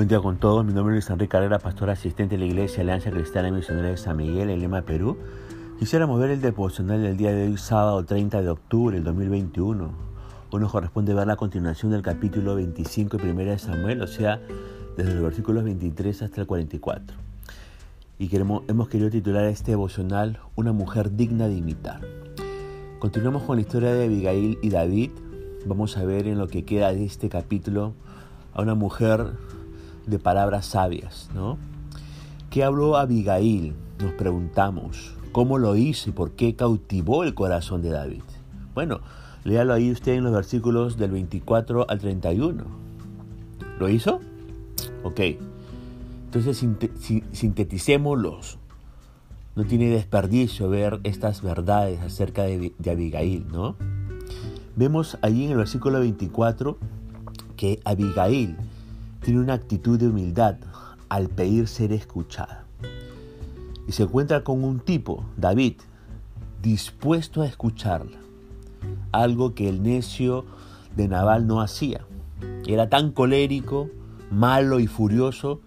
Buen día con todos, mi nombre es Enrique Carrera, pastor asistente de la Iglesia Alianza Cristiana Misionera de San Miguel, en Lima, Perú. Quisiéramos ver el devocional del día de hoy, sábado 30 de octubre del 2021. Hoy nos corresponde ver la continuación del capítulo 25 y 1 de Samuel, o sea, desde los versículos 23 hasta el 44. Y queremos, hemos querido titular este devocional Una mujer digna de imitar. Continuamos con la historia de Abigail y David. Vamos a ver en lo que queda de este capítulo a una mujer de palabras sabias, ¿no? ¿Qué habló Abigail? Nos preguntamos. ¿Cómo lo hizo y por qué cautivó el corazón de David? Bueno, léalo ahí usted en los versículos del 24 al 31. ¿Lo hizo? Ok. Entonces sinteticémoslos. No tiene desperdicio ver estas verdades acerca de, Abigail, ¿no? Vemos allí en el versículo 24 que Abigail tiene una actitud de humildad al pedir ser escuchada. Y se encuentra con un tipo, David, dispuesto a escucharla, algo que el necio de Naval no hacía. Era tan colérico, malo y furioso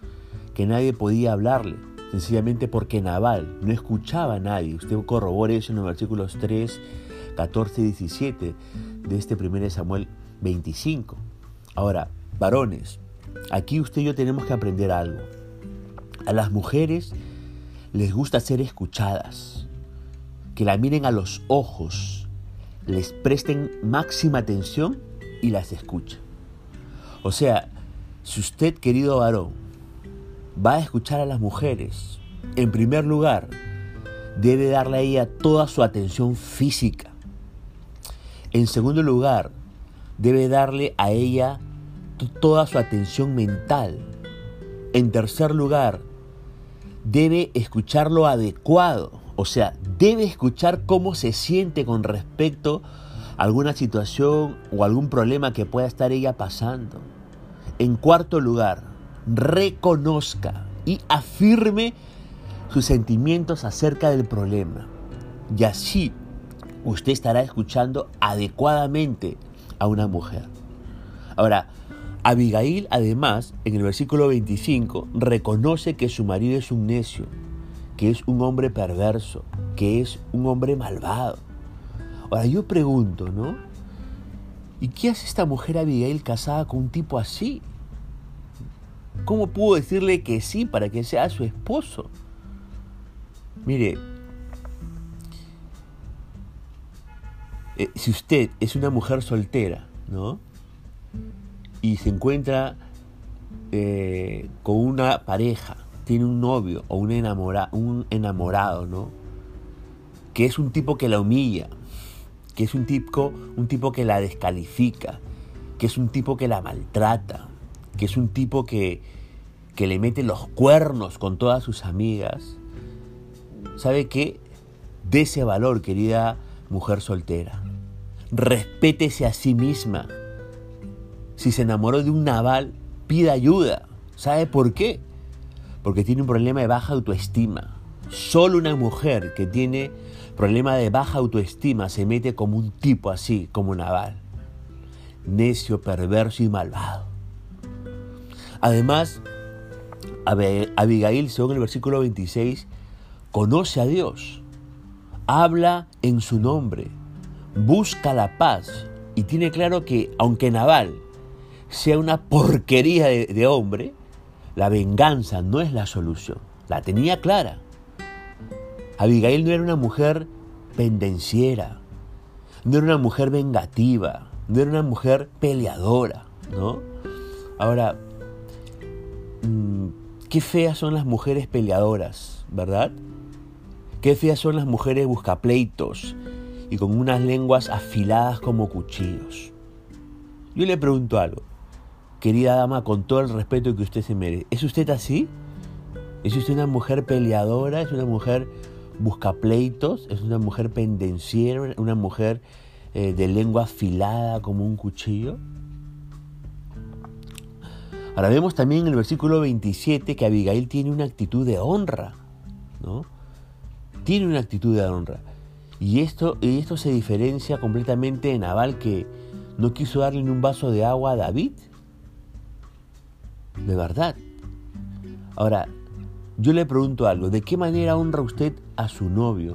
que nadie podía hablarle, sencillamente porque Naval no escuchaba a nadie. Usted corrobora eso en los versículos 3, 14 y 17 de este 1 Samuel 25. Ahora, varones, Aquí usted y yo tenemos que aprender algo. A las mujeres les gusta ser escuchadas, que la miren a los ojos, les presten máxima atención y las escuchen. O sea, si usted, querido varón, va a escuchar a las mujeres, en primer lugar, debe darle a ella toda su atención física. En segundo lugar, debe darle a ella toda su atención mental. En tercer lugar, debe escuchar lo adecuado, o sea, debe escuchar cómo se siente con respecto a alguna situación o algún problema que pueda estar ella pasando. En cuarto lugar, reconozca y afirme sus sentimientos acerca del problema. Y así usted estará escuchando adecuadamente a una mujer. Ahora, Abigail además, en el versículo 25, reconoce que su marido es un necio, que es un hombre perverso, que es un hombre malvado. Ahora yo pregunto, ¿no? ¿Y qué hace esta mujer Abigail casada con un tipo así? ¿Cómo pudo decirle que sí para que sea su esposo? Mire, eh, si usted es una mujer soltera, ¿no? Y se encuentra eh, con una pareja, tiene un novio o un, un enamorado, ¿no? Que es un tipo que la humilla, que es un tipo, un tipo que la descalifica, que es un tipo que la maltrata, que es un tipo que, que le mete los cuernos con todas sus amigas. ¿Sabe qué? De ese valor, querida mujer soltera. Respétese a sí misma si se enamoró de un naval, pida ayuda. ¿Sabe por qué? Porque tiene un problema de baja autoestima. Solo una mujer que tiene problema de baja autoestima se mete como un tipo así, como Naval. Necio, perverso y malvado. Además, Abigail, según el versículo 26, conoce a Dios, habla en su nombre, busca la paz y tiene claro que aunque Naval sea una porquería de, hombre, la venganza no es la solución. La tenía clara. Abigail no era una mujer pendenciera, no era una mujer vengativa, no era una mujer peleadora, ¿no? Ahora, mm, qué feas son las mujeres peleadoras, ¿verdad? Qué feas son las mujeres buscapleitos y con unas lenguas afiladas como cuchillos. Yo le pregunto algo querida dama, con todo el respeto que usted se merece. ¿Es usted así? ¿Es usted una mujer peleadora? ¿Es una mujer buscapleitos? ¿Es una mujer pendenciera? ¿Una mujer eh, de lengua afilada como un cuchillo? Ahora vemos también en el versículo 27 que Abigail tiene una actitud de honra, ¿no? Tiene una actitud de honra. Y esto, y esto se diferencia completamente de Naval que no quiso darle ni un vaso de agua a David. De verdad. Ahora, yo le pregunto algo, ¿de qué manera honra usted a su novio?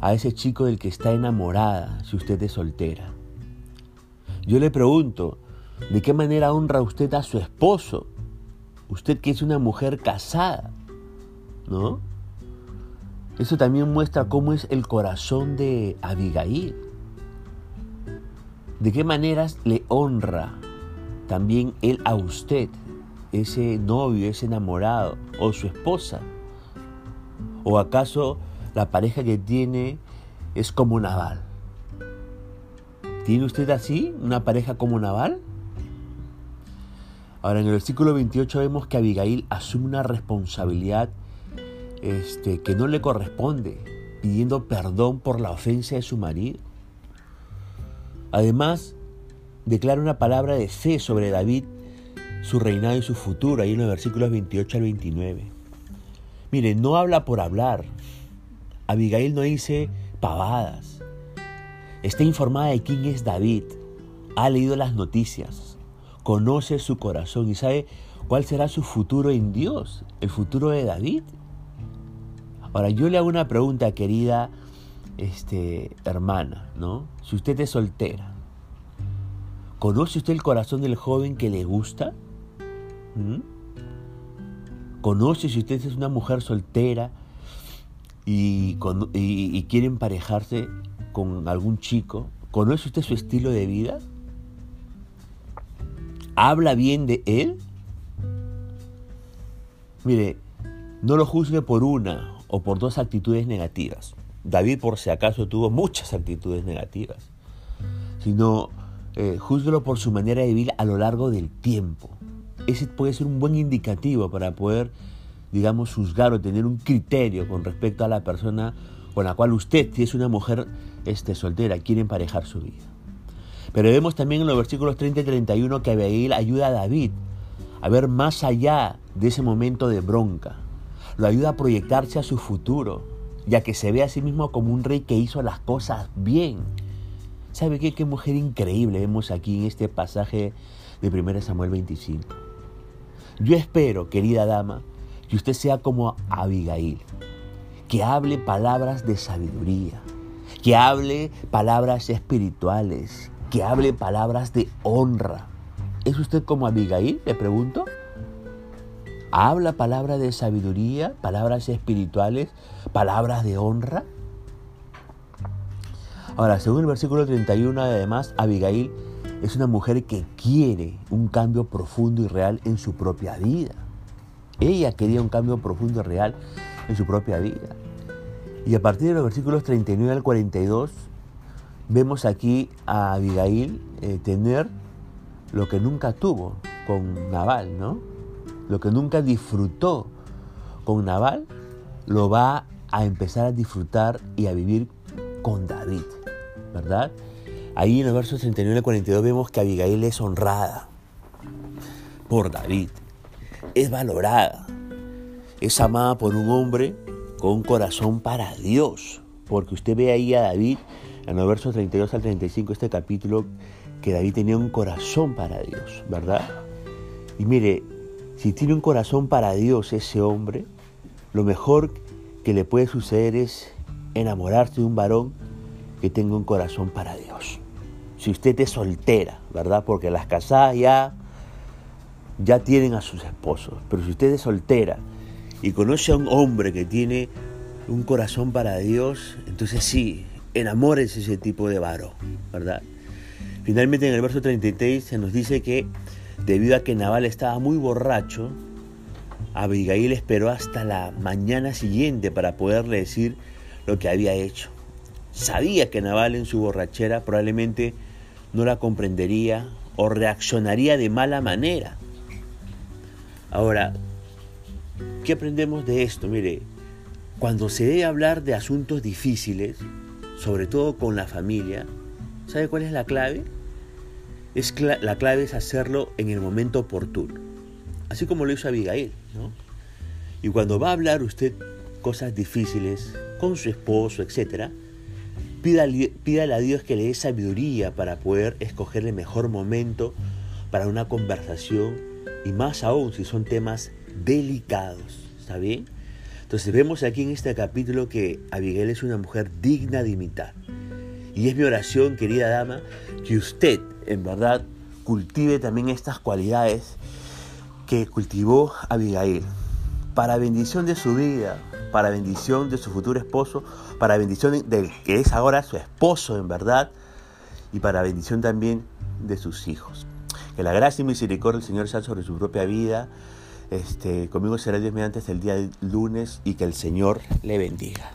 A ese chico del que está enamorada si usted es soltera. Yo le pregunto, ¿de qué manera honra usted a su esposo? Usted que es una mujer casada, ¿no? Eso también muestra cómo es el corazón de Abigail. ¿De qué maneras le honra también él a usted, ese novio, ese enamorado o su esposa? ¿O acaso la pareja que tiene es como Naval? ¿Tiene usted así una pareja como Naval? Ahora en el versículo 28 vemos que Abigail asume una responsabilidad este, que no le corresponde, pidiendo perdón por la ofensa de su marido. Además, declara una palabra de fe sobre David, su reinado y su futuro, ahí en los versículos 28 al 29. Mire, no habla por hablar. Abigail no dice pavadas. Está informada de quién es David. Ha leído las noticias. Conoce su corazón y sabe cuál será su futuro en Dios, el futuro de David. Ahora, yo le hago una pregunta, querida este, hermana, ¿no? Si usted es soltera, ¿conoce usted el corazón del joven que le gusta? ¿Mm? ¿Conoce si usted es una mujer soltera y, y quiere emparejarse con algún chico? ¿Conoce usted su estilo de vida? ¿Habla bien de él? Mire, no lo juzgue por una o por dos actitudes negativas. David por si acaso tuvo muchas actitudes negativas, sino eh, júzguelo por su manera de vivir a lo largo del tiempo. Ese puede ser un buen indicativo para poder, digamos, juzgar o tener un criterio con respecto a la persona con la cual usted, si es una mujer este, soltera, quiere emparejar su vida. Pero vemos también en los versículos 30 y 31 que Abigail ayuda a David a ver más allá de ese momento de bronca. Lo ayuda a proyectarse a su futuro, ya que se ve a sí mismo como un rey que hizo las cosas bien. ¿Sabe qué? Qué mujer increíble vemos aquí en este pasaje de 1 Samuel 25. Yo espero, querida dama, que usted sea como Abigail, que hable palabras de sabiduría, que hable palabras espirituales, que hable palabras de honra. ¿Es usted como Abigail? Le pregunto habla palabras de sabiduría, palabras espirituales, palabras de honra. Ahora, según el versículo 31, además, Abigail es una mujer que quiere un cambio profundo y real en su propia vida. Ella quería un cambio profundo y real en su propia vida. Y a partir de los versículos 39 al 42, vemos aquí a Abigail eh, tener lo que nunca tuvo con Naval, ¿no? lo que nunca disfrutó con Naval, lo va a empezar a disfrutar y a vivir con David, ¿verdad? Ahí en los versos 39 y 42 vemos que Abigail es honrada por David, es valorada, es amada por un hombre con un corazón para Dios, porque usted ve ahí a David en los versos 32 al 35 este capítulo que David tenía un corazón para Dios, ¿verdad? Y mire, si tiene un corazón para Dios ese hombre, lo mejor que le puede suceder es enamorarse de un varón que tenga un corazón para Dios. Si usted es soltera, ¿verdad? Porque las casadas ya, ya tienen a sus esposos. Pero si usted es soltera y conoce a un hombre que tiene un corazón para Dios, entonces sí, enamórese ese tipo de varón, ¿verdad? Finalmente en el verso 33 se nos dice que Debido a que Naval estaba muy borracho, Abigail esperó hasta la mañana siguiente para poderle decir lo que había hecho. Sabía que Naval en su borrachera probablemente no la comprendería o reaccionaría de mala manera. Ahora, ¿qué aprendemos de esto? Mire, cuando se debe hablar de asuntos difíciles, sobre todo con la familia, ¿sabe cuál es la clave? Es la clave es hacerlo en el momento oportuno, así como lo hizo Abigail. ¿no? Y cuando va a hablar usted cosas difíciles con su esposo, etc., pídale, a Dios que le dé sabiduría para poder escoger el mejor momento para una conversación y más aún si son temas delicados, ¿está bien? Entonces vemos aquí en este capítulo que Abigail es una mujer digna de imitar. Y es mi oración, querida dama, que usted en verdad cultive también estas cualidades que cultivó Abigail para bendición de su vida, para bendición de su futuro esposo, para bendición de que es ahora su esposo en verdad y para bendición también de sus hijos. Que la gracia y misericordia del Señor sea sobre su propia vida este, conmigo será Dios mediante el día lunes y que el Señor le bendiga.